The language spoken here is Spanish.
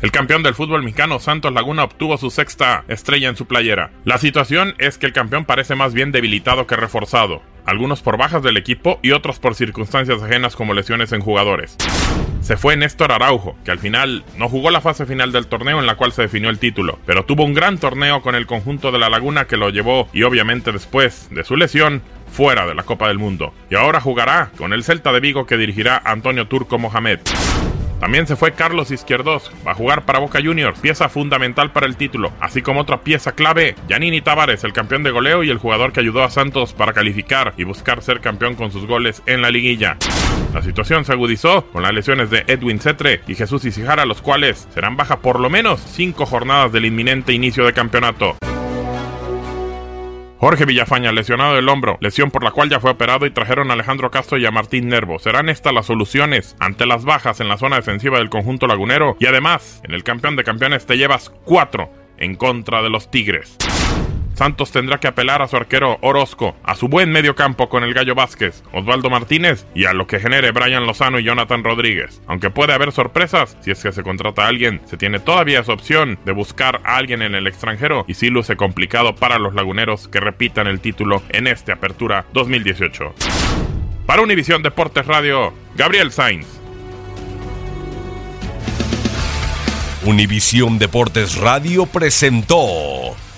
El campeón del fútbol mexicano Santos Laguna obtuvo su sexta estrella en su playera. La situación es que el campeón parece más bien debilitado que reforzado, algunos por bajas del equipo y otros por circunstancias ajenas como lesiones en jugadores. Se fue Néstor Araujo, que al final no jugó la fase final del torneo en la cual se definió el título, pero tuvo un gran torneo con el conjunto de la Laguna que lo llevó y obviamente después de su lesión fuera de la Copa del Mundo. Y ahora jugará con el Celta de Vigo que dirigirá Antonio Turco Mohamed. También se fue Carlos Izquierdos, a jugar para Boca Juniors, pieza fundamental para el título, así como otra pieza clave, Yanini Tavares, el campeón de goleo y el jugador que ayudó a Santos para calificar y buscar ser campeón con sus goles en la liguilla. La situación se agudizó con las lesiones de Edwin Cetre y Jesús Isijara, los cuales serán baja por lo menos cinco jornadas del inminente inicio de campeonato. Jorge Villafaña, lesionado del hombro, lesión por la cual ya fue operado y trajeron a Alejandro Castro y a Martín Nervo. ¿Serán estas las soluciones ante las bajas en la zona defensiva del conjunto lagunero? Y además, en el campeón de campeones te llevas cuatro en contra de los Tigres. Santos tendrá que apelar a su arquero Orozco, a su buen medio campo con el Gallo Vázquez, Osvaldo Martínez y a lo que genere Brian Lozano y Jonathan Rodríguez. Aunque puede haber sorpresas, si es que se contrata a alguien, se tiene todavía esa opción de buscar a alguien en el extranjero y sí luce complicado para los laguneros que repitan el título en este Apertura 2018. Para Univisión Deportes Radio, Gabriel Sainz. Univisión Deportes Radio presentó